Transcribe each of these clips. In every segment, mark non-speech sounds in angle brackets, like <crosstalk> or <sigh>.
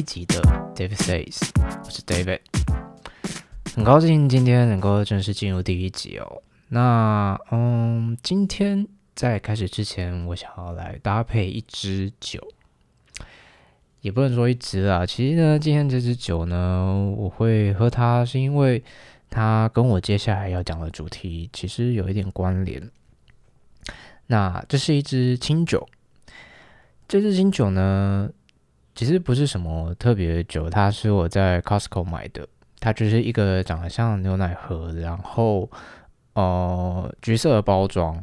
一集的 David Says，我是 David，很高兴今天能够正式进入第一集哦。那嗯，今天在开始之前，我想要来搭配一支酒，也不能说一支啊。其实呢，今天这支酒呢，我会喝它，是因为它跟我接下来要讲的主题其实有一点关联。那这是一支清酒。这支清酒呢，其实不是什么特别的酒，它是我在 Costco 买的，它就是一个长得像牛奶盒，然后呃橘色的包装，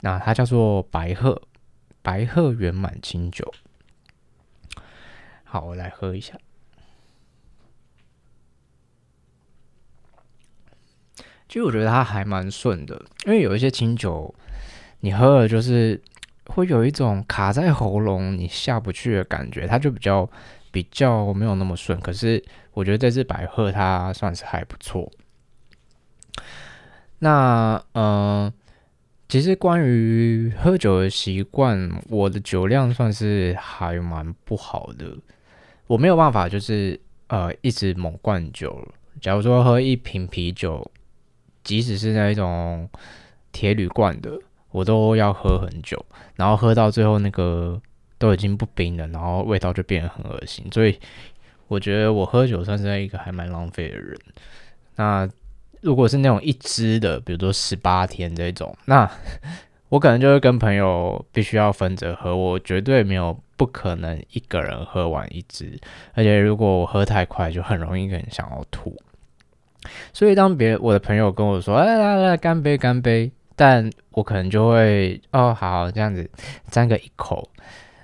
那它叫做白鹤，白鹤圆满清酒。好，我来喝一下。其实我觉得它还蛮顺的，因为有一些清酒，你喝了就是。会有一种卡在喉咙你下不去的感觉，它就比较比较没有那么顺。可是我觉得这只白鹤它算是还不错。那嗯、其实关于喝酒的习惯，我的酒量算是还蛮不好的。我没有办法就是呃一直猛灌酒。假如说喝一瓶啤酒，即使是那一种铁铝罐的。我都要喝很久，然后喝到最后那个都已经不冰了，然后味道就变得很恶心。所以我觉得我喝酒算是一个还蛮浪费的人。那如果是那种一支的，比如说十八天这种，那 <laughs> 我可能就会跟朋友必须要分着喝，我绝对没有不可能一个人喝完一支，而且如果我喝太快，就很容易很想要吐。所以当别我的朋友跟我说：“哎，来来，干杯，干杯。”但我可能就会哦，好这样子沾个一口，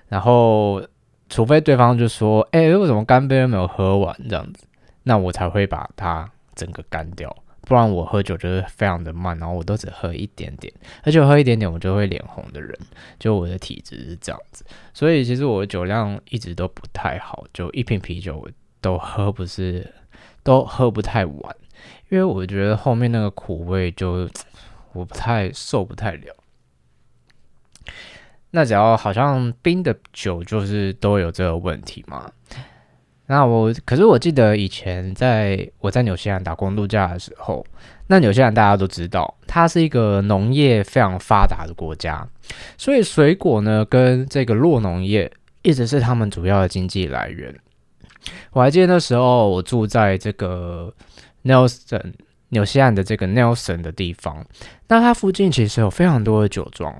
然后除非对方就说，哎，为什么干杯没有喝完？这样子，那我才会把它整个干掉，不然我喝酒就是非常的慢，然后我都只喝一点点，而且喝一点点我就会脸红的人，就我的体质是这样子，所以其实我的酒量一直都不太好，就一瓶啤酒都喝不是，都喝不太完，因为我觉得后面那个苦味就。我不太受不太了，那只要好像冰的酒就是都有这个问题嘛。那我可是我记得以前在我在纽西兰打工度假的时候，那纽西兰大家都知道，它是一个农业非常发达的国家，所以水果呢跟这个酪农业一直是他们主要的经济来源。我还记得那时候我住在这个 Nelson。纽西兰的这个 Nelson 的地方，那它附近其实有非常多的酒庄。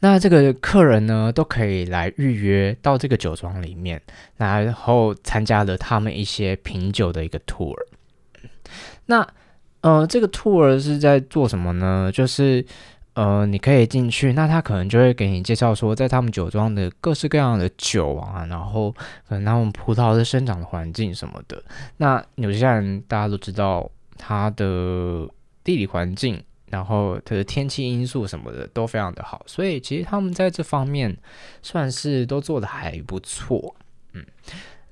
那这个客人呢，都可以来预约到这个酒庄里面，然后参加了他们一些品酒的一个 tour。那呃，这个 tour 是在做什么呢？就是。呃，你可以进去，那他可能就会给你介绍说，在他们酒庄的各式各样的酒啊，然后可能他们葡萄的生长的环境什么的。那纽西兰大家都知道，它的地理环境，然后它的天气因素什么的都非常的好，所以其实他们在这方面算是都做得还不错。嗯，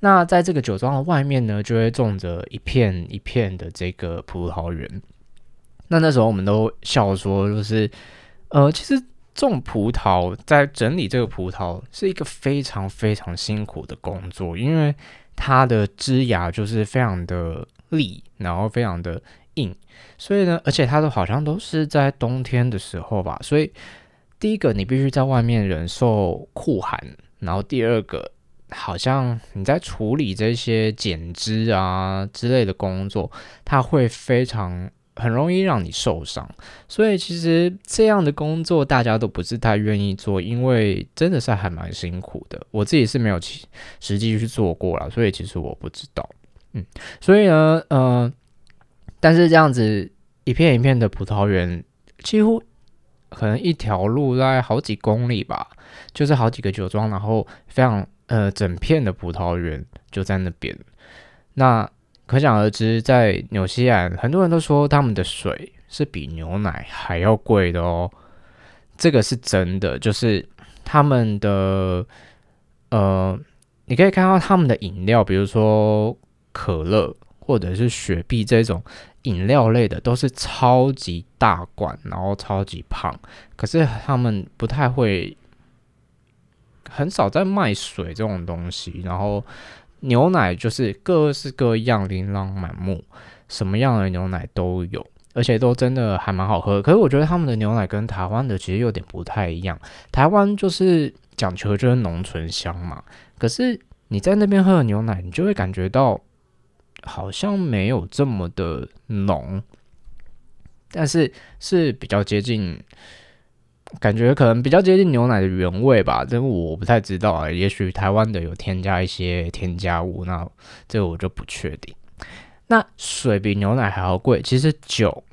那在这个酒庄的外面呢，就会种着一片一片的这个葡萄园。那那时候我们都笑说，就是，呃，其实种葡萄，在整理这个葡萄是一个非常非常辛苦的工作，因为它的枝芽就是非常的利，然后非常的硬，所以呢，而且它都好像都是在冬天的时候吧，所以第一个你必须在外面忍受酷寒，然后第二个好像你在处理这些剪枝啊之类的工作，它会非常。很容易让你受伤，所以其实这样的工作大家都不是太愿意做，因为真的是还蛮辛苦的。我自己是没有实际去做过啦，所以其实我不知道。嗯，所以呢，呃，但是这样子一片一片的葡萄园，几乎可能一条路大概好几公里吧，就是好几个酒庄，然后非常呃整片的葡萄园就在那边。那可想而知，在纽西兰，很多人都说他们的水是比牛奶还要贵的哦。这个是真的，就是他们的呃，你可以看到他们的饮料，比如说可乐或者是雪碧这种饮料类的，都是超级大罐，然后超级胖。可是他们不太会很少在卖水这种东西，然后牛奶就是各式各样，琳琅满目，什么样的牛奶都有，而且都真的还蛮好喝。可是我觉得他们的牛奶跟台湾的其实有点不太一样，台湾就是讲求就是浓醇香嘛，可是你在那边喝的牛奶，你就会感觉到好像没有这么的浓，但是是比较接近。感觉可能比较接近牛奶的原味吧，这个我不太知道啊。也许台湾的有添加一些添加物，那这个我就不确定。那水比牛奶还要贵，其实酒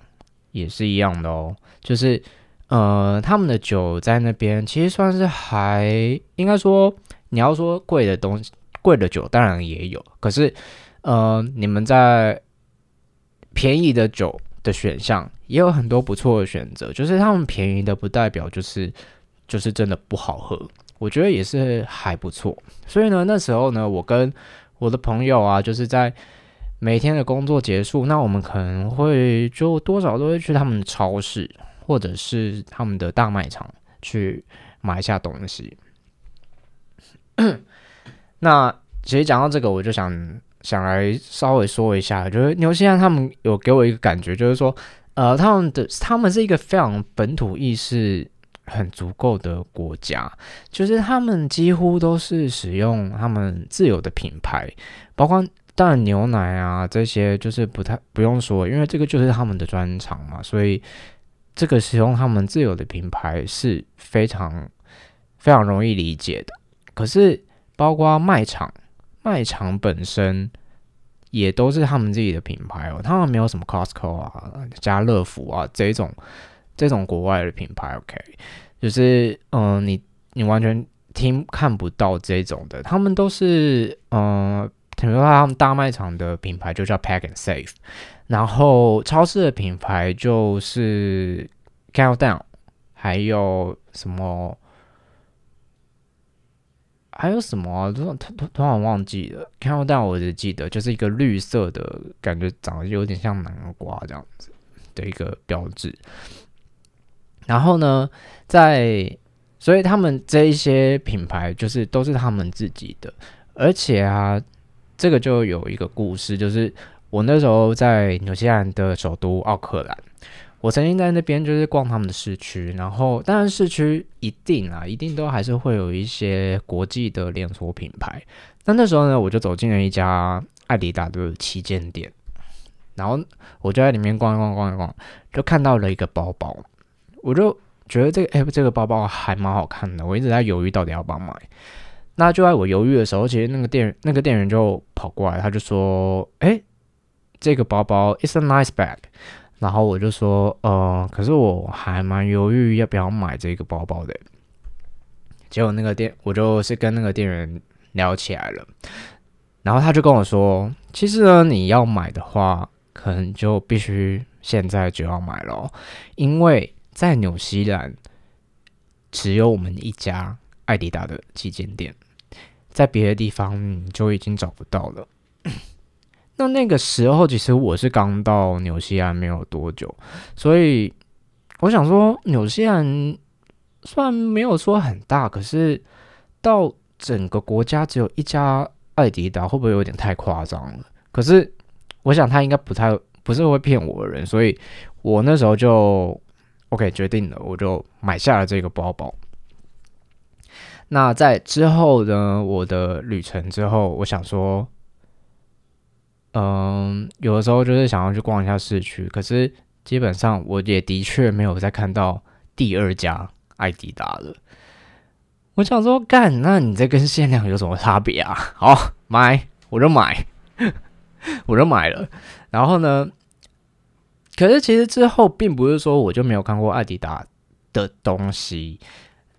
也是一样的哦。就是呃，他们的酒在那边其实算是还应该说，你要说贵的东西，贵的酒当然也有，可是呃，你们在便宜的酒的选项也有很多不错的选择，就是他们便宜的不代表就是就是真的不好喝，我觉得也是还不错。所以呢，那时候呢，我跟我的朋友啊，就是在每天的工作结束，那我们可能会就多少都会去他们的超市或者是他们的大卖场去买一下东西。<coughs> 那其实讲到这个，我就想。想来稍微说一下，就是牛西兰他们有给我一个感觉，就是说，呃，他们的他们是一个非常本土意识很足够的国家，就是他们几乎都是使用他们自有的品牌，包括当然牛奶啊这些，就是不太不用说，因为这个就是他们的专长嘛，所以这个使用他们自有的品牌是非常非常容易理解的。可是包括卖场。卖场本身也都是他们自己的品牌哦，他们没有什么 Costco 啊、家乐福啊这种这种国外的品牌。OK，就是嗯、你你完全听看不到这种的，他们都是嗯，比如说他们大卖场的品牌就叫 Pack and Save，然后超市的品牌就是 Countdown，还有什么？还有什么啊？突突突突然忘记了。看到但我只记得就是一个绿色的感觉，长得有点像南瓜这样子的一个标志。然后呢，在所以他们这一些品牌就是都是他们自己的，而且啊，这个就有一个故事，就是我那时候在纽西兰的首都奥克兰。我曾经在那边就是逛他们的市区，然后当然市区一定啊，一定都还是会有一些国际的连锁品牌。那那时候呢，我就走进了一家爱迪达的旗舰店，然后我就在里面逛一逛，逛一逛，就看到了一个包包，我就觉得这个哎，这个包包还蛮好看的，我一直在犹豫到底要不要买。那就在我犹豫的时候，其实那个店那个店员就跑过来，他就说：“哎，这个包包，it's a nice bag。”然后我就说，呃，可是我还蛮犹豫要不要买这个包包的。结果那个店，我就是跟那个店员聊起来了，然后他就跟我说，其实呢，你要买的话，可能就必须现在就要买咯，因为在纽西兰只有我们一家爱迪达的旗舰店，在别的地方你就已经找不到了。那那个时候，其实我是刚到纽西兰没有多久，所以我想说，纽西兰虽然没有说很大，可是到整个国家只有一家爱迪达，会不会有点太夸张了？可是我想他应该不太不是会骗我的人，所以我那时候就 OK 决定了，我就买下了这个包包。那在之后呢，我的旅程之后，我想说。嗯，有的时候就是想要去逛一下市区，可是基本上我也的确没有再看到第二家爱迪达了。我想说，干，那你这跟限量有什么差别啊？好，买，我就买，<laughs> 我就买了。然后呢，可是其实之后并不是说我就没有看过爱迪达的东西，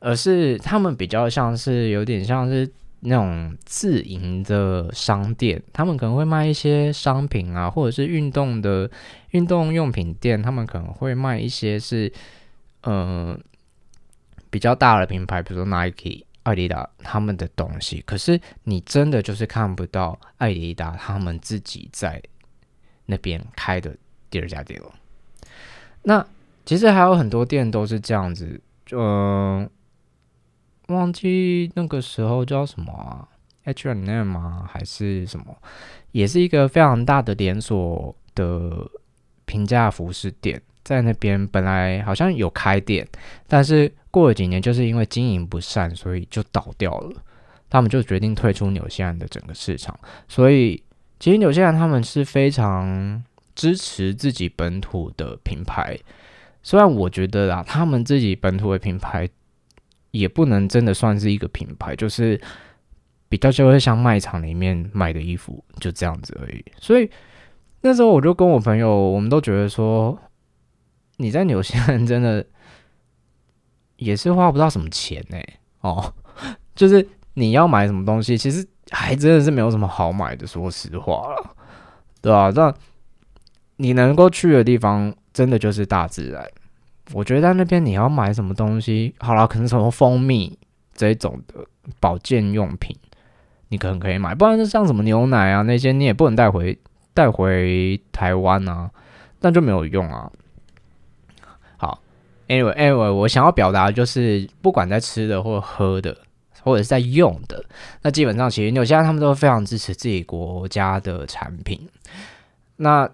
而是他们比较像是有点像是。那种自营的商店，他们可能会卖一些商品啊，或者是运动的运动用品店，他们可能会卖一些是呃比较大的品牌，比如说 Nike、艾迪达他们的东西。可是你真的就是看不到艾迪达他们自己在那边开的第二家店了。那其实还有很多店都是这样子，嗯、忘记那个时候叫什么啊，H&M 吗？还是什么？也是一个非常大的连锁的平价服饰店，在那边本来好像有开店，但是过了几年，就是因为经营不善，所以就倒掉了。他们就决定退出纽西兰的整个市场。所以，其实纽西兰他们是非常支持自己本土的品牌。虽然我觉得啊，他们自己本土的品牌也不能真的算是一个品牌，就是。比较就会像卖场里面卖的衣服，就这样子而已。所以那时候我就跟我朋友，我们都觉得说，你在纽西兰真的也是花不到什么钱呢、<laughs> 哦，就是你要买什么东西，其实还真的是没有什么好买的。说实话了，对吧、啊？那你能够去的地方，真的就是大自然。我觉得在那边你要买什么东西，好了，可能什么蜂蜜这种的保健用品。你可能可以买，不然就像什么牛奶啊那些，你也不能带回带回台湾啊，那就没有用啊。好，anyway，anyway，我想要表达的就是，不管在吃的或喝的，或者是在用的，那基本上其实纽西兰他们都非常支持自己国家的产品。那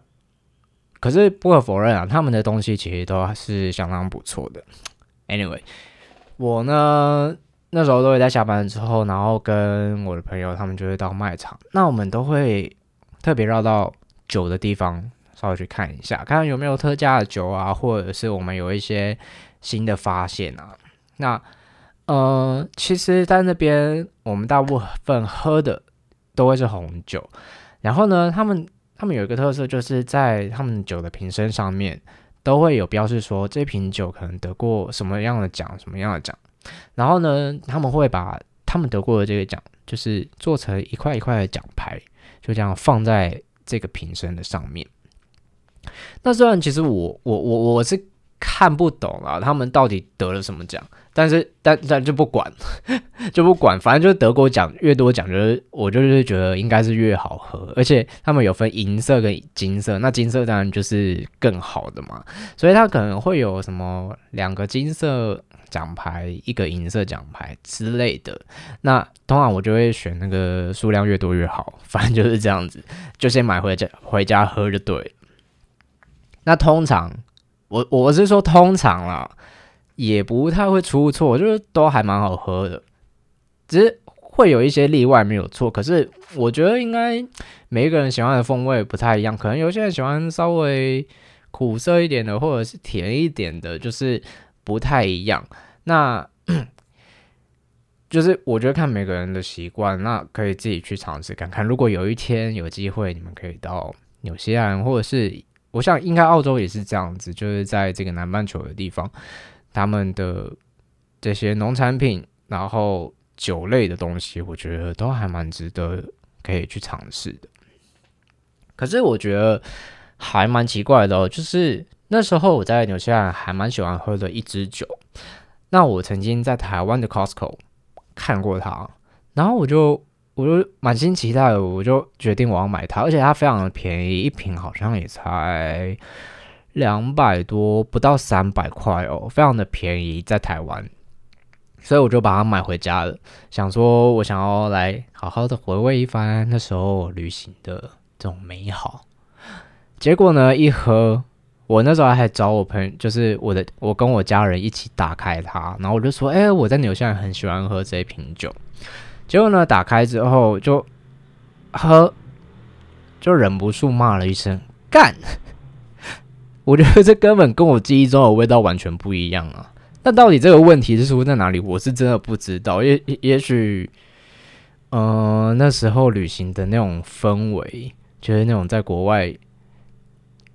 可是不可否认啊，他们的东西其实都是相当不错的。Anyway，我呢。那时候都会在下班之后，然后跟我的朋友他们就会到卖场，那我们都会特别绕到酒的地方，稍微去看一下，看看有没有特价的酒啊，或者是我们有一些新的发现啊。那呃，其实，在那边我们大部分喝的都会是红酒，然后呢，他们他们有一个特色，就是在他们酒的瓶身上面都会有标示说这瓶酒可能得过什么样的奖，什么样的奖。然后呢，他们会把他们得过的这个奖，就是做成一块一块的奖牌，就这样放在这个瓶身的上面。那虽然其实我我我我是看不懂啊，他们到底得了什么奖。但是，但但就不管，<laughs> 就不管，反正就是得过奖越多奖，就是我就是觉得应该是越好喝，而且他们有分银色跟金色，那金色当然就是更好的嘛，所以它可能会有什么两个金色奖牌，一个银色奖牌之类的。那通常我就会选那个数量越多越好，反正就是这样子，就先买回家回家喝就对。那通常我我是说通常啦。也不太会出错，就是都还蛮好喝的，只是会有一些例外没有错。可是我觉得应该每一个人喜欢的风味不太一样，可能有些人喜欢稍微苦涩一点的，或者是甜一点的，就是不太一样。那 <clears throat> 就是我觉得看每个人的习惯，那可以自己去尝试看看。如果有一天有机会，你们可以到纽西兰，或者是我想应该澳洲也是这样子，就是在这个南半球的地方。他们的这些农产品，然后酒类的东西，我觉得都还蛮值得可以去尝试的。可是我觉得还蛮奇怪的哦，就是那时候我在纽西兰还蛮喜欢喝的一支酒，那我曾经在台湾的 Costco 看过它，然后我就我就满心期待，我就决定我要买它，而且它非常的便宜，一瓶好像也才。两百多，不到三百块哦，非常的便宜，在台湾，所以我就把它买回家了。想说，我想要来好好的回味一番那时候旅行的这种美好。结果呢，一喝，我那时候还找我朋友，就是我的，我跟我家人一起打开它，然后我就说：“哎，我在纽西兰很喜欢喝这一瓶酒。”结果呢，打开之后就喝，就忍不住骂了一声：“干！” <laughs> 我觉得这根本跟我记忆中的味道完全不一样啊！那到底这个问题是出在哪里？我是真的不知道。也也许，呃，那时候旅行的那种氛围，就是那种在国外，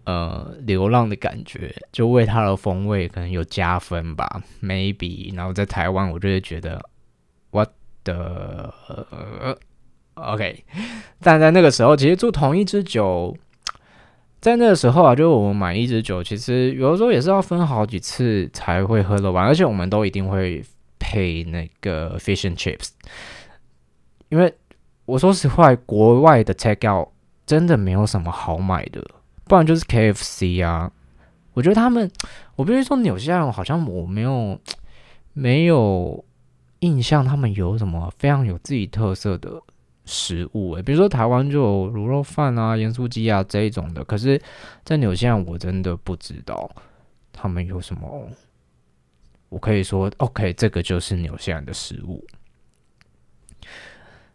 呃，流浪的感觉，就为它的风味可能有加分吧，maybe。然后在台湾，我就会觉得我 the，OK。但在那个时候，其实住同一支酒。在那个时候啊，就我们买一支酒，其实有的时候也是要分好几次才会喝得完，而且我们都一定会配那个 fish and chips，因为我说实话，国外的 take out 真的没有什么好买的，不然就是 KFC 啊。我觉得他们，我必须说纽西兰好像我没有没有印象他们有什么非常有自己特色的食物诶，比如说台湾就有卤肉饭啊、盐酥鸡啊这一种的，可是，在纽西兰我真的不知道他们有什么。我可以说，OK，这个就是纽西兰的食物。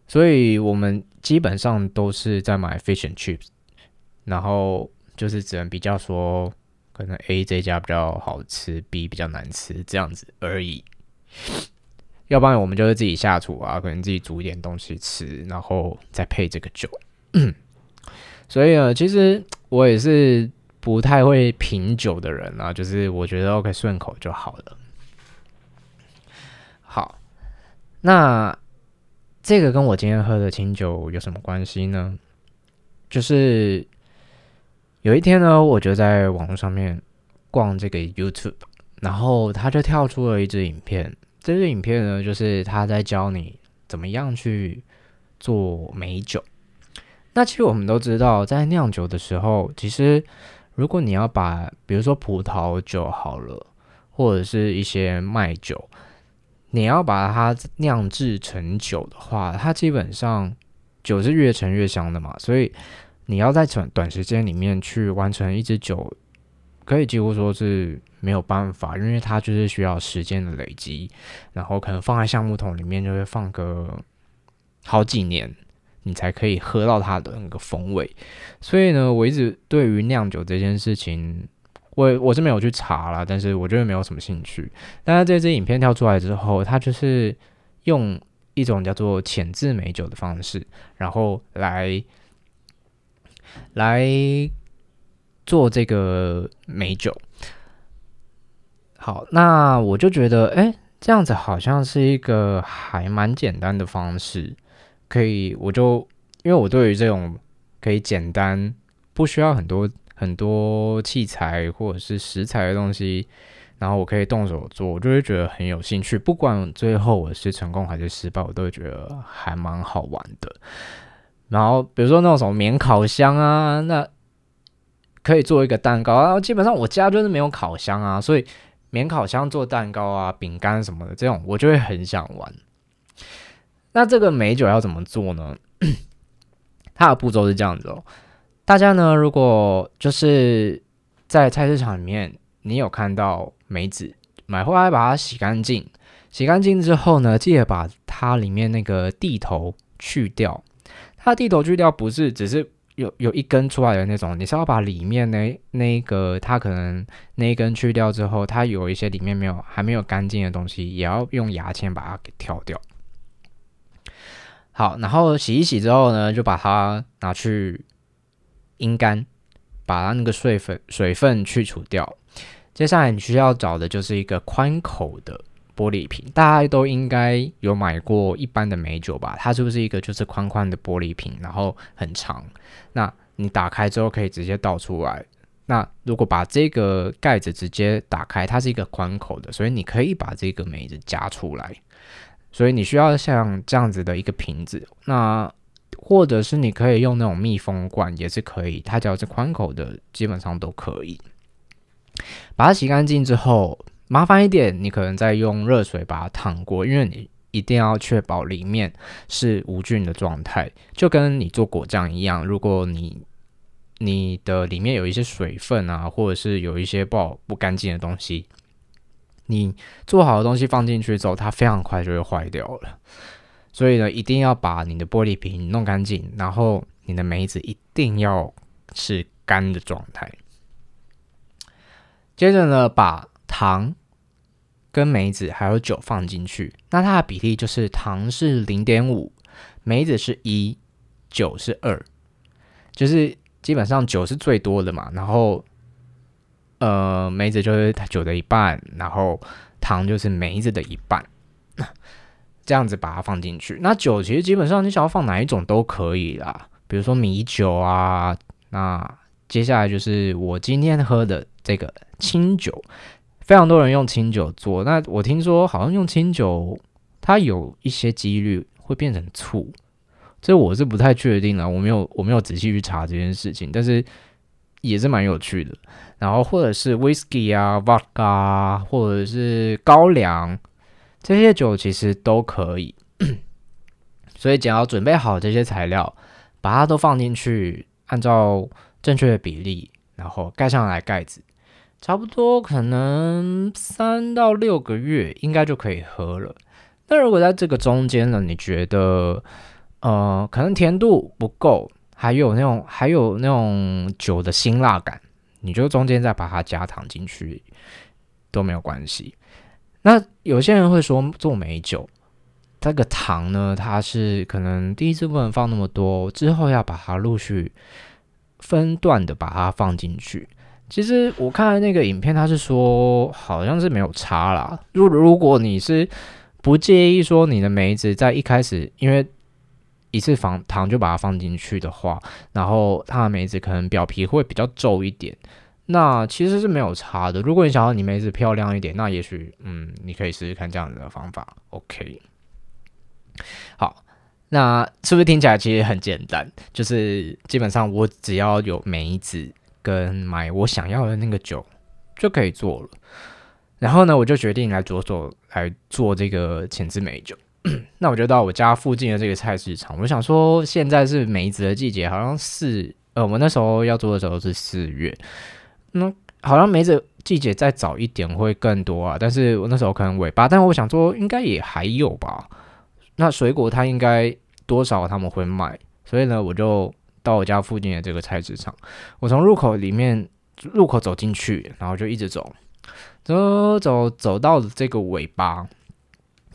所以我们基本上都是在买 fish and chips，然后就是只能比较说，可能 A 这家比较好吃，B 比较难吃这样子而已。要不然我们就是自己下厨啊，可能自己煮一点东西吃，然后再配这个酒。<clears throat> 所以呢，其实我也是不太会品酒的人啊，就是我觉得 OK 顺口就好了。好，那这个跟我今天喝的清酒有什么关系呢？就是有一天呢，我就在网络上面逛这个 YouTube，然后他就跳出了一支影片。这支影片呢，就是他在教你怎么样去做美酒。那其实我们都知道，在酿酒的时候，其实如果你要把，比如说葡萄酒好了，或者是一些麦酒，你要把它酿制成酒的话，它基本上酒是越陈越香的嘛。所以你要在短短时间里面去完成一支酒，可以几乎说是。没有办法，因为它就是需要时间的累积，然后可能放在橡木桶里面就会放个好几年，你才可以喝到它的那个风味。所以呢，我一直对于酿酒这件事情，我我是没有去查啦，但是我觉得没有什么兴趣。但是这支影片跳出来之后，它就是用一种叫做浅渍美酒的方式，然后来来做这个美酒。好，那我就觉得，哎，这样子好像是一个还蛮简单的方式，可以，我就因为我对于这种可以简单，不需要很多很多器材或者是食材的东西，然后我可以动手做，我就会觉得很有兴趣。不管最后我是成功还是失败，我都会觉得还蛮好玩的。然后比如说那种什么免烤箱啊，那可以做一个蛋糕啊。基本上我家就是没有烤箱啊，所以。免烤箱做蛋糕啊、饼干什么的，这种我就会很想玩。那这个美酒要怎么做呢？<clears throat> 它的步骤是这样子哦。大家呢，如果就是在菜市场里面，你有看到梅子，买回来把它洗干净，洗干净之后呢，记得把它里面那个蒂头去掉。它的蒂头去掉不是只是。有有一根出来的那种，你是要把里面那那个它可能那一根去掉之后，它有一些里面没有还没有干净的东西，也要用牙签把它给挑掉。好，然后洗一洗之后呢，就把它拿去阴干，把它那个水分水分去除掉。接下来你需要找的就是一个宽口的。玻璃瓶，大家都应该有买过一般的美酒吧？它是不是一个就是宽宽的玻璃瓶，然后很长？那你打开之后可以直接倒出来。那如果把这个盖子直接打开，它是一个宽口的，所以你可以把这个梅子夹出来。所以你需要像这样子的一个瓶子，那或者是你可以用那种密封罐也是可以，它只要是宽口的，基本上都可以。把它洗干净之后。麻烦一点，你可能再用热水把它烫过，因为你一定要确保里面是无菌的状态，就跟你做果酱一样。如果你你的里面有一些水分啊，或者是有一些不好不干净的东西，你做好的东西放进去之后，它非常快就会坏掉了。所以呢，一定要把你的玻璃瓶弄干净，然后你的梅子一定要是干的状态。接着呢，把糖。跟梅子还有酒放进去，那它的比例就是糖是零点五，梅子是一，酒是二，就是基本上酒是最多的嘛，然后呃梅子就是酒的一半，然后糖就是梅子的一半，这样子把它放进去。那酒其实基本上你想要放哪一种都可以啦，比如说米酒啊。那接下来就是我今天喝的这个清酒。非常多人用清酒做，那我听说好像用清酒，它有一些几率会变成醋，这我是不太确定的，我没有我没有仔细去查这件事情，但是也是蛮有趣的。然后或者是 whisky 啊、vodka，或者是高粱，这些酒其实都可以。<coughs> 所以只要准备好这些材料，把它都放进去，按照正确的比例，然后盖上来盖子，差不多可能三到六个月应该就可以喝了。那如果在这个中间呢，你觉得呃可能甜度不够，还有那种还有那种酒的辛辣感，你就中间再把它加糖进去都没有关系。那有些人会说做美酒。这个糖呢，它是可能第一次不能放那么多，之后要把它陆续分段的把它放进去。其实我看那个影片，它是说好像是没有差啦。如如果你是不介意说你的梅子在一开始因为一次放糖就把它放进去的话，然后它的梅子可能表皮会比较皱一点，那其实是没有差的。如果你想要你梅子漂亮一点，那也许嗯，你可以试试看这样子的方法。OK。好，那是不是听起来其实很简单？就是基本上我只要有梅子跟买我想要的那个酒就可以做了。然后呢，我就决定来着手来做这个浅渍梅酒。<clears throat> 那我就到我家附近的这个菜市场，我想说现在是梅子的季节，好像四呃，我那时候要做的时候是四月，那好像梅子季节再早一点会更多啊。但是我那时候可能尾巴，但我想说应该也还有吧。那水果它应该多少他们会卖，所以呢，我就到我家附近的这个菜市场。我从入口里面入口走进去，然后就一直走，走走走到了这个尾巴，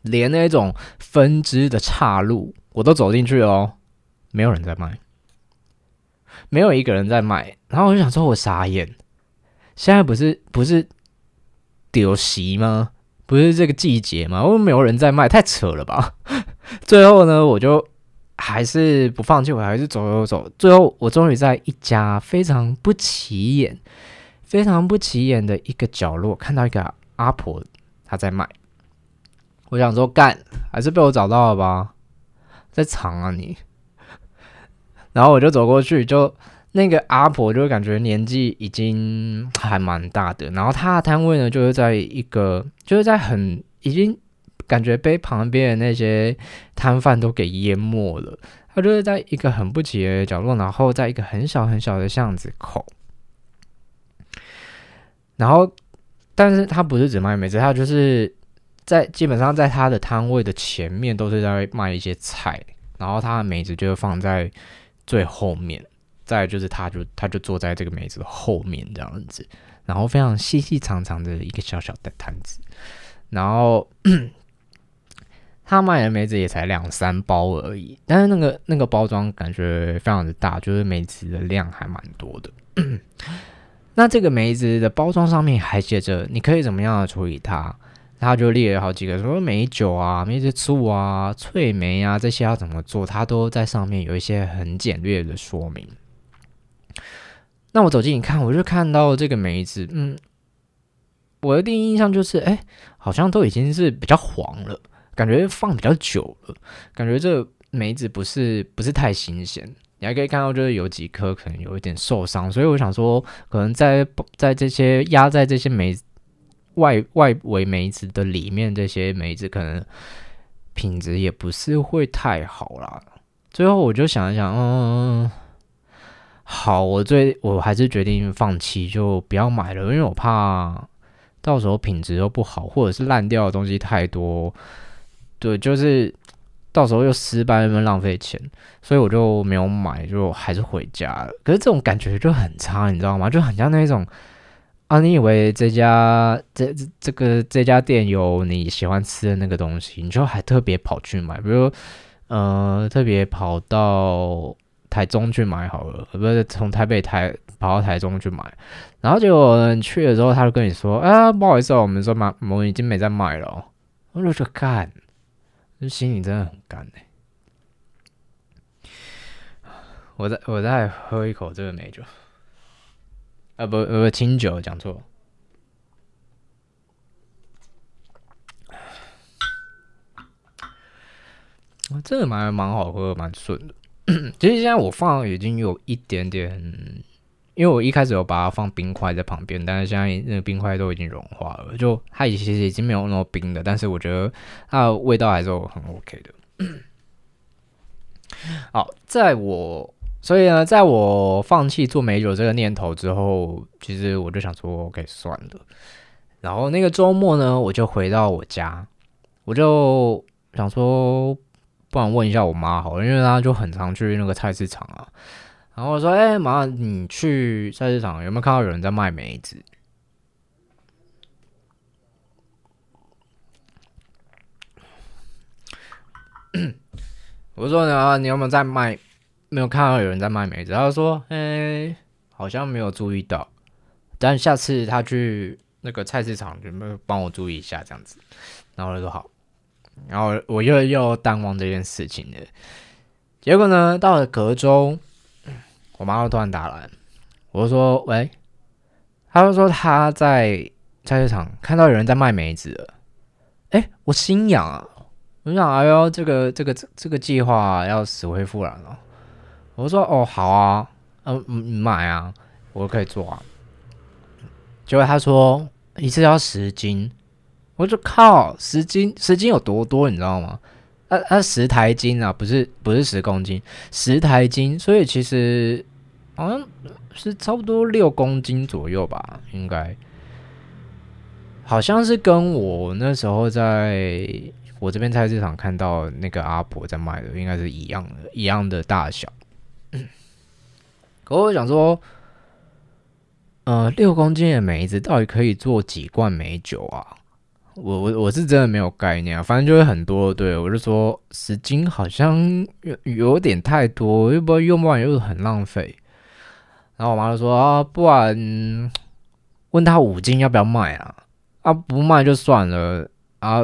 连那种分支的岔路我都走进去哦，没有人在卖，没有一个人在卖。然后我就想说，我傻眼，现在不是不是丢席吗？不是这个季节吗？我没有人在卖，太扯了吧！<laughs> 最后呢，我就还是不放弃，我还是走走走。最后，我终于在一家非常不起眼、非常不起眼的一个角落，看到一个阿婆，她在卖。我想说，干，还是被我找到了吧？在藏啊你！然后我就走过去，就。那个阿婆就感觉年纪已经还蛮大的，然后她的摊位呢，就是在一个，就是在很已经感觉被旁边的那些摊贩都给淹没了。他就是在一个很不起眼的角落，然后在一个很小很小的巷子口。然后，但是他不是只卖梅子，他就是在基本上在他的摊位的前面都是在卖一些菜，然后他的梅子就放在最后面。再就是，他就他就坐在这个梅子的后面这样子，然后非常细细长长的一个小小的摊子，然后他卖的梅子也才两三包而已，但是那个那个包装感觉非常的大，就是梅子的量还蛮多的。<clears throat> 那这个梅子的包装上面还写着你可以怎么样的处理它，他就列了好几个，什么梅酒啊、梅子醋啊、脆梅啊这些要怎么做，他都在上面有一些很简略的说明。那我走近一看，我就看到这个梅子，嗯，我的第一印象就是，哎，好像都已经是比较黄了，感觉放比较久了，感觉这梅子不是不是太新鲜。你还可以看到，就是有几颗可能有一点受伤，所以我想说，可能在在这些压在这些梅外外围梅子的里面，这些梅子可能品质也不是会太好啦。最后我就想一想，嗯。好，我最我还是决定放弃，就不要买了，因为我怕到时候品质又不好，或者是烂掉的东西太多，对，就是到时候又失败，又浪费钱，所以我就没有买，就还是回家了。可是这种感觉就很差，你知道吗？就很像那种啊，你以为这家这这个这家店有你喜欢吃的那个东西，你就还特别跑去买，比如呃，特别跑到。台中去买好了，不是从台北台跑到台中去买，然后结果你去的时候，他就跟你说：“啊，不好意思哦，我们说买，我们已经没在卖了。”我就说：“干，这心里真的很干哎。”我再我再喝一口这个梅酒，啊不不清酒，讲错。这个蛮蛮好喝，蛮顺的。其实现在我放已经有一点点因为我一开始有把它放冰块在旁边，但是现在那个冰块都已经融化了，就它其实已经没有那么冰的，但是我觉得它的味道还是很 OK 的。好，在我所以呢，在我放弃做美酒这个念头之后，其实我就想说，OK 算了。然后那个周末呢，我就回到我家，我就想说，不然问一下我妈好了，因为她就很常去那个菜市场啊。然后我说：“哎、欸，妈，你去菜市场有没有看到有人在卖梅子？” <coughs> 我说：“呢，你有没有在卖？没有看到有人在卖梅子？”他说：“哎、好像没有注意到。但下次他去那个菜市场，有没有帮我注意一下这样子？”然后我说：“好。”然后我又又淡忘这件事情了。结果呢，到了隔周。我妈又突然打来，我就说：“喂。”她就说她在菜市场看到有人在卖梅子了。哎，我心痒啊！我想，哎呦，这个这个这这个计划要死灰复燃了。我说：“哦，好啊，嗯嗯，买啊，我可以做啊。”结果她说一次要十斤，我就靠，十斤十斤有多多，你知道吗？啊啊，十台斤啊，不是不是十公斤，十台斤，所以其实好像是差不多六公斤左右吧，应该，好像是跟我那时候在我这边菜市场看到那个阿婆在卖的，应该是一样的，一样的大小。可我想说，呃，六公斤的梅子到底可以做几罐梅酒啊？我我我是真的没有概念啊，反正就会很多，对，我就说十斤好像有有点太多，又不用不完又很浪费。然后我妈就说啊，不然问他五斤要不要卖啊？啊，不卖就算了啊，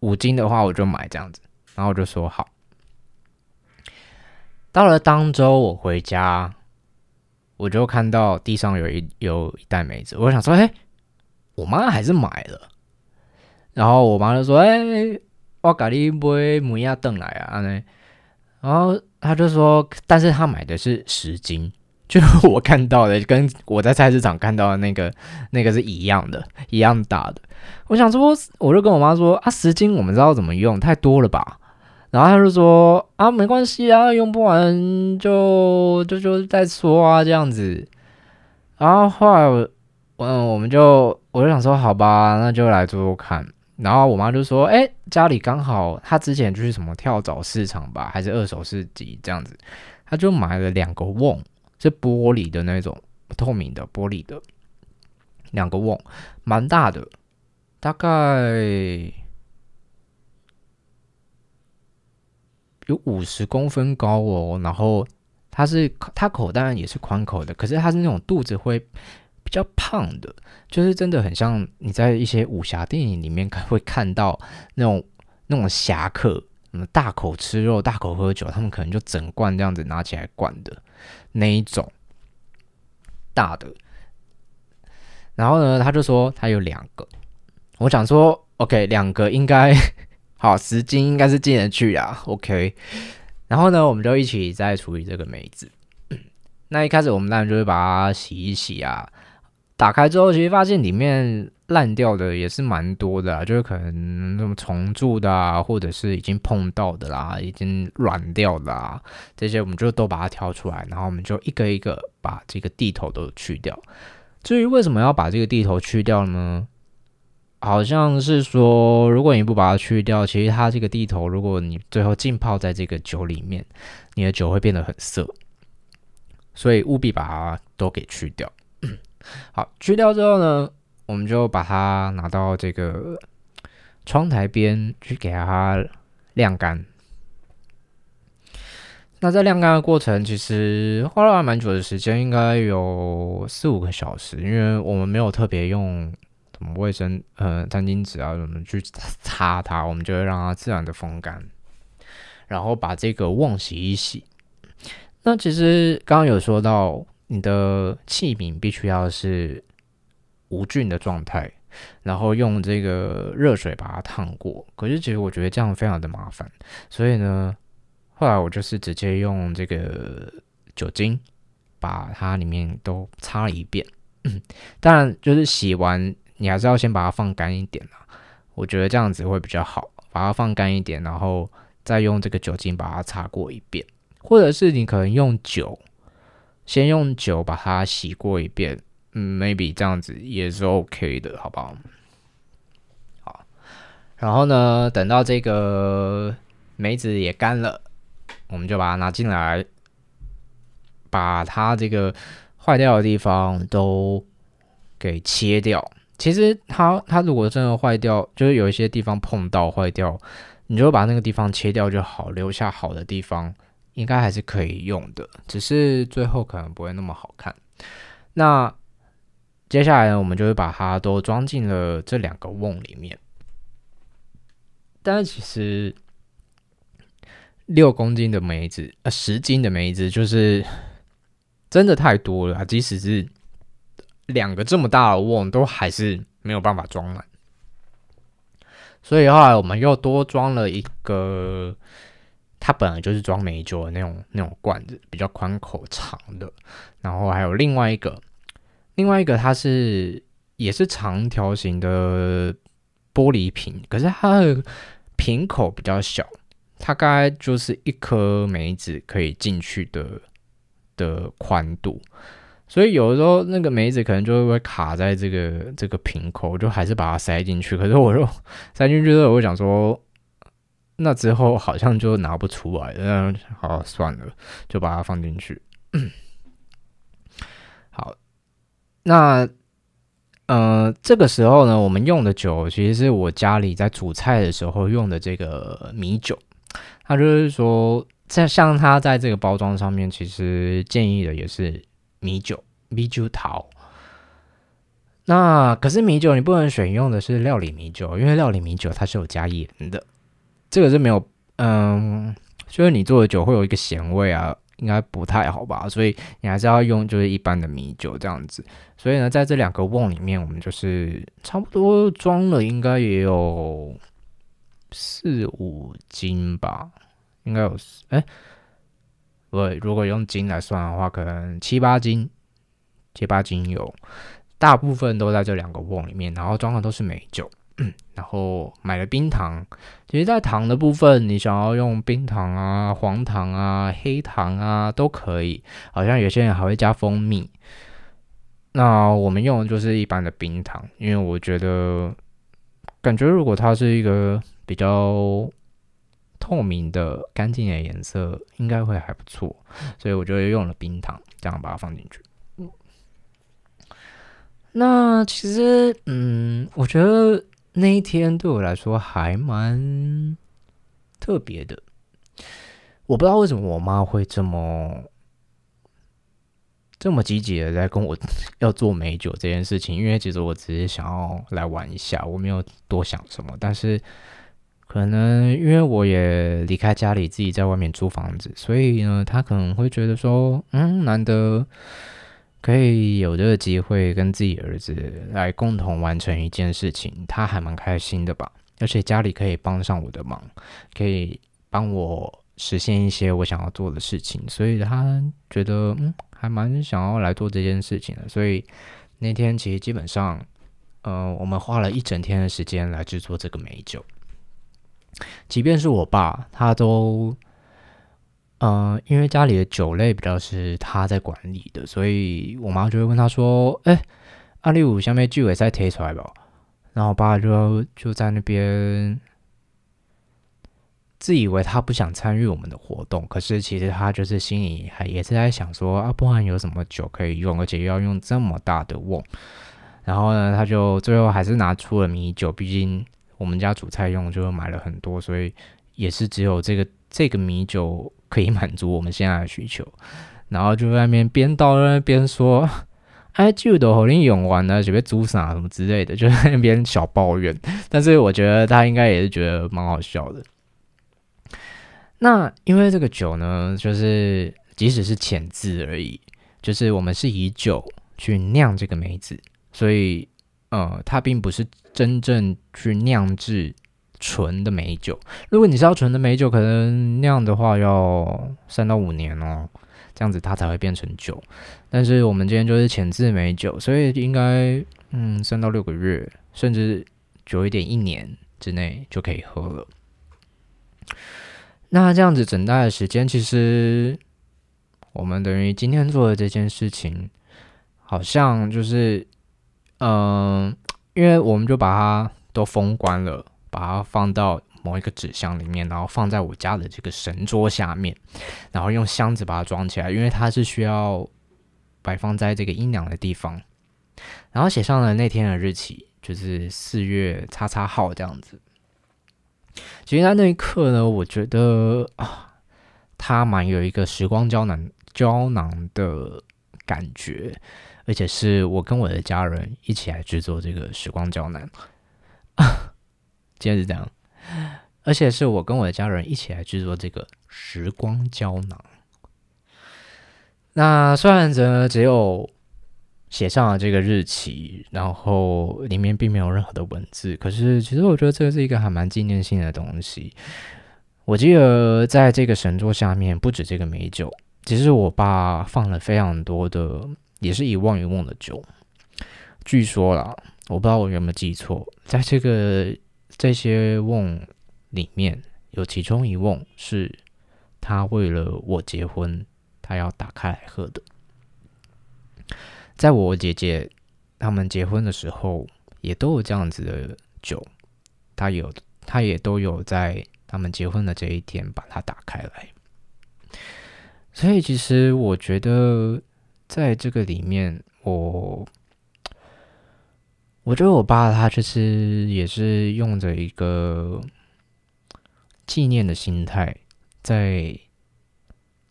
五斤的话我就买这样子。然后我就说好。到了当周我回家，我就看到地上有一有一袋梅子，我想说，哎，我妈还是买了。然后我妈就说：“哎、欸，我给你买梅亚炖来啊。”然后他就说：“但是他买的是十斤，就我看到的跟我在菜市场看到的那个那个是一样的，一样大的。”我想说，我就跟我妈说：“啊，十斤我们知道怎么用，太多了吧？”然后他就说：“啊，没关系啊，用不完就就就再说啊，这样子。”然后后来我嗯，我们就我就想说：“好吧，那就来做做看。”然后我妈就说：“哎，家里刚好她之前就是什么跳蚤市场吧，还是二手市集这样子，她就买了两个瓮，是玻璃的那种透明的玻璃的两个瓮，蛮大的，大概有五十公分高哦。然后它是它口当然也是宽口的，可是它是那种肚子会。”比较胖的，就是真的很像你在一些武侠电影里面会看到那种那种侠客，嗯，大口吃肉、大口喝酒，他们可能就整罐这样子拿起来灌的那一种大的。然后呢，他就说他有两个，我想说，OK，两个应该好，十斤应该是进得去啊，<laughs> OK。然后呢，我们就一起在处理这个梅子。<coughs> 那一开始我们当然就会把它洗一洗啊。打开之后，其实发现里面烂掉的也是蛮多的，就是可能那种虫蛀的啊，或者是已经碰到的啦，已经软掉的啊，这些我们就都把它挑出来，然后我们就一个一个把这个地头都去掉。至于为什么要把这个地头去掉呢？好像是说，如果你不把它去掉，其实它这个地头，如果你最后浸泡在这个酒里面，你的酒会变得很涩，所以务必把它都给去掉。好，去掉之后呢，我们就把它拿到这个窗台边去给它晾干。那在晾干的过程，其实花了蛮久的时间，应该有四五个小时，因为我们没有特别用什么卫生呃餐巾纸啊什么去擦它，我们就会让它自然的风干，然后把这个瓮洗一洗。那其实刚刚有说到。你的器皿必须要是无菌的状态，然后用这个热水把它烫过。可是其实我觉得这样非常的麻烦，所以呢，后来我就是直接用这个酒精把它里面都擦了一遍。当然，就是洗完你还是要先把它放干一点啦。我觉得这样子会比较好，把它放干一点，然后再用这个酒精把它擦过一遍，或者是你可能用酒，先用酒把它洗过一遍，嗯，maybe 这样子也是 OK 的，好不好？好，然后呢，等到这个梅子也干了，我们就把它拿进来，把它这个。坏掉的地方都给切掉。其实它它如果真的坏掉，就是有一些地方碰到坏掉，你就把那个地方切掉就好，留下好的地方，应该还是可以用的。只是最后可能不会那么好看。那接下来呢，我们就会把它都装进了这两个瓮里面。但是其实六公斤的梅子，呃，十斤的梅子就是。真的太多了啊，即使是两个这么大的瓮，都还是没有办法装满。所以后来我们又多装了一个，它本来就是装梅酒的那种那种罐子，比较宽口长的。然后还有另外一个，另外一个它是也是长条形的玻璃瓶，可是它的瓶口比较小，它大概就是一颗梅子可以进去的。的宽度，所以有的时候那个梅子可能就会卡在这个这个瓶口，就还是把它塞进去。可是我又塞进去之后，我想说，那之后好像就拿不出来嗯。好，算了，就把它放进去。<coughs> 好，那呃，这个时候呢，我们用的酒其实是我家里在煮菜的时候用的这个米酒。它就是说。在像它在这个包装上面，其实建议的也是米酒、米酒桃。那可是米酒，你不能选用的是料理米酒，因为料理米酒它是有加盐的，这个是没有，嗯，就是你做的酒会有一个咸味啊，应该不太好吧？所以你还是要用就是一般的米酒这样子。所以呢，在这两个瓮里面，我们就是差不多装了，应该也有四五斤吧。应该有，哎，我，如果用斤来算的话，可能七八斤，七八斤有，大部分都在这两个瓮里面，然后装的都是美酒，然后买了冰糖。其实，在糖的部分，你想要用冰糖啊、黄糖啊、黑糖啊都可以，好像有些人还会加蜂蜜。那我们用的就是一般的冰糖，因为我觉得，感觉如果它是一个比较。透明的、干净的颜色应该会还不错，所以我就用了冰糖，这样把它放进去。那其实，嗯，我觉得那一天对我来说还蛮特别的。我不知道为什么我妈会这么这么积极的在跟我要做美酒这件事情，因为其实我只是想要来玩一下，我没有多想什么，但是。可能因为我也离开家里，自己在外面租房子，所以呢，他可能会觉得说，嗯，难得可以有这个机会跟自己儿子来共同完成一件事情，他还蛮开心的吧。而且家里可以帮上我的忙，可以帮我实现一些我想要做的事情，所以他觉得，嗯，还蛮想要来做这件事情的。所以那天其实基本上，呃，我们花了一整天的时间来制作这个美酒。即便是我爸，他都，嗯、呃，因为家里的酒类比较是他在管理的，所以我妈就会问他说：“哎、欸，阿里五下面酒也再推出来吧？”然后我爸就就在那边自以为他不想参与我们的活动，可是其实他就是心里还也是在想说：“啊，不然有什么酒可以用，而且又要用这么大的瓮。”然后呢，他就最后还是拿出了米酒，毕竟。我们家煮菜用就买了很多，所以也是只有这个这个米酒可以满足我们现在的需求。然后就在那边边倒那边说：“ <laughs> 哎，酒都好像用完了，准备煮啥什么之类的，<laughs> 就在那边小抱怨。”但是我觉得他应该也是觉得蛮好笑的。那因为这个酒呢，就是即使是浅渍而已，就是我们是以酒去酿这个梅子，所以。呃，它并不是真正去酿制纯的美酒。如果你是要纯的美酒，可能酿的话要三到五年哦，这样子它才会变成酒。但是我们今天就是浅渍美酒，所以应该嗯三到六个月，甚至久一点一年之内就可以喝了。那这样子整袋的时间，其实我们等于今天做的这件事情，好像就是嗯、因为我们就把它都封关了，把它放到。某一个纸箱里面，然后放在我家的这个神桌下面，然后用箱子把它装起来，因为它是需要摆放在这个阴凉的地方。然后写上了那天的日期，就是四月叉叉号这样子。其实在那一刻呢，我觉得啊，它蛮有一个时光胶囊胶囊的感觉，而且是我跟我的家人一起来制作这个时光胶囊。接着这样。而且是我跟我的家人一起来制作这个时光胶囊。那虽然呢只有写上了这个日期，然后里面并没有任何的文字，可是其实我觉得这是一个还蛮纪念性的东西。我记得在这个神桌下面，不止这个美酒，其实我爸放了非常多的，也是一望一望的酒。据说啦，我不知道我有没有记错，在这个。这些瓮里面有其中一瓮是他为了我结婚，他要打开来喝的。在我姐姐他们结婚的时候，也都有这样子的酒，他有，他也都有在他们结婚的这一天把它打开来。所以其实我觉得在这个里面，我。我觉得我爸他就是也是用着一个纪念的心态在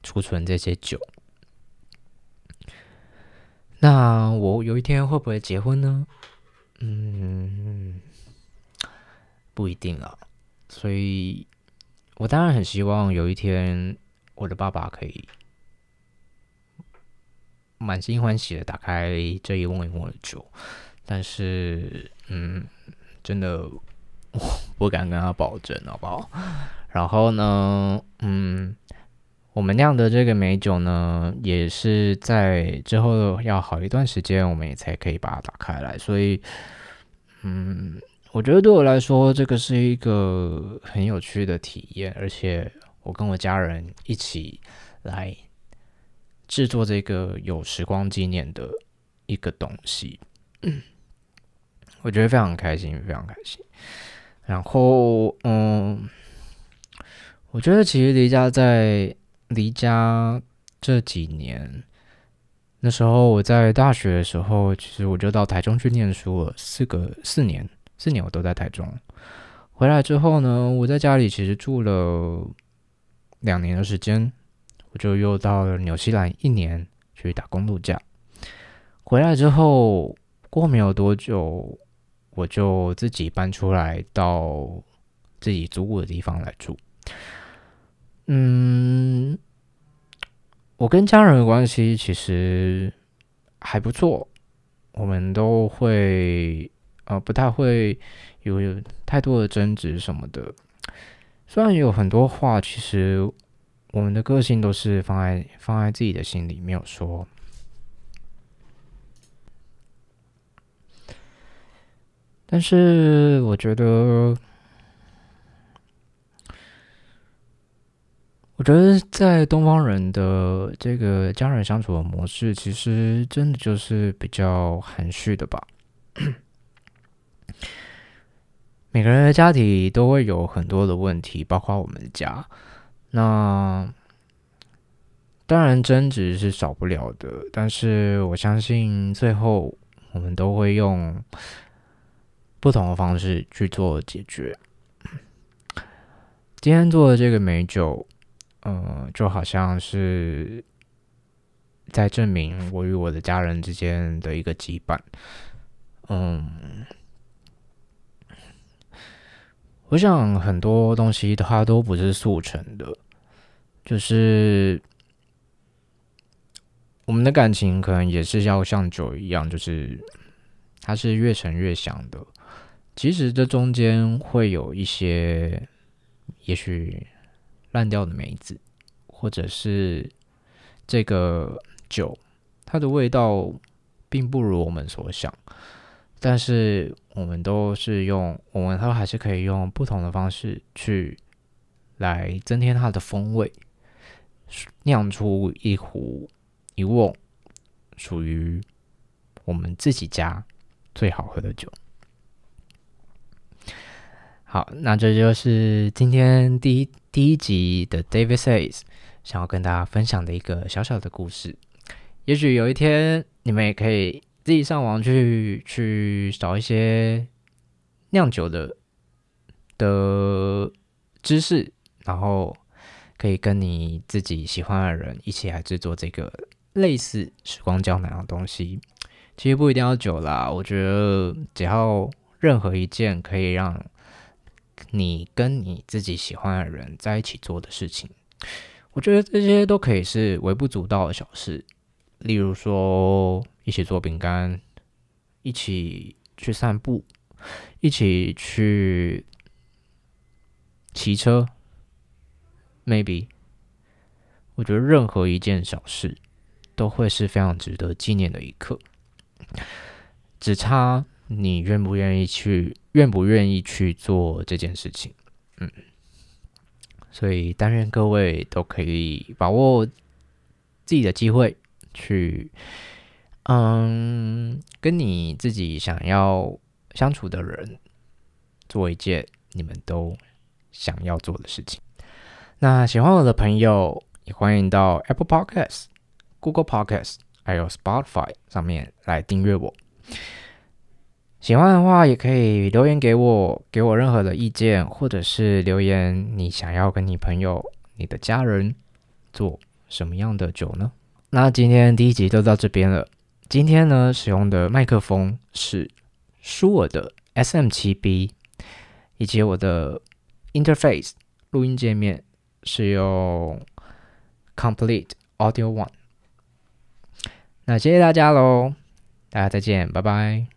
储存这些酒。那我有一天会不会结婚呢？嗯，不一定啊。所以我当然很希望有一天我的爸爸可以满心欢喜的打开这一瓮一瓮的酒。但是，嗯，真的，我不敢跟他保证，好不好？然后呢，嗯，我们酿的这个美酒呢，也是在之后要好一段时间，我们也才可以把它打开来。所以，嗯，我觉得对我来说，这个是一个很有趣的体验，而且我跟我家人一起来制作这个有时光纪念的一个东西。嗯我觉得非常开心，非常开心。然后，嗯，我觉得其实离家在离家这几年，那时候我在大学的时候，其实我就到台中去念书了，四个四年，四年我都在台中。回来之后呢，我在家里其实住了两年的时间，我就又到了纽西兰一年去打工度假。回来之后，过没有多久。我就自己搬出来到自己租屋的地方来住。嗯，我跟家人的关系其实还不错，我们都会呃不太会有有太多的争执什么的。虽然有很多话，其实我们的个性都是放在放在自己的心里，没有说。但是我觉得，我觉得在东方人的这个家人相处的模式，其实真的就是比较含蓄的吧。每个人的家庭都会有很多的问题，包括我们家。那当然争执是少不了的，但是我相信最后我们都会用。不同的方式去做解决。今天做的这个美酒，嗯、就好像是在证明我与我的家人之间的一个羁绊。嗯，我想很多东西它都不是速成的，就是我们的感情可能也是要像酒一样，就是它是越陈越香的。其实这中间会有一些，也许烂掉的梅子，或者是这个酒，它的味道并不如我们所想，但是我们都是用，我们都还是可以用不同的方式去来增添它的风味，酿出一壶一瓮属于我们自己家最好喝的酒。好，那这就是今天第一第一集的 David Says 想要跟大家分享的一个小小的故事。也许有一天你们也可以自己上网去去找一些酿酒的的知识，然后可以跟你自己喜欢的人一起来制作这个类似时光胶囊的东西。其实不一定要酒啦，我觉得只要任何一件可以让你跟你自己喜欢的人在一起做的事情，我觉得这些都可以是微不足道的小事。例如说，一起做饼干，一起去散步，一起去骑车，maybe。我觉得任何一件小事都会是非常值得纪念的一刻，只差你愿不愿意去。愿不愿意去做这件事情？嗯，所以但愿各位都可以把握自己的机会，去，嗯，跟你自己想要相处的人做一件你们都想要做的事情。那喜欢我的朋友，也欢迎到 Apple Podcast、Google Podcast 还有 Spotify 上面来订阅我。喜欢的话，也可以留言给我，给我任何的意见，或者是留言你想要跟你朋友、你的家人做什么样的酒呢？那今天第一集就到这边了。今天呢，使用的麦克风是舒尔的 SM7B，以及我的 interface 录音界面是用 Complete Audio One。那谢谢大家喽，大家再见，拜拜。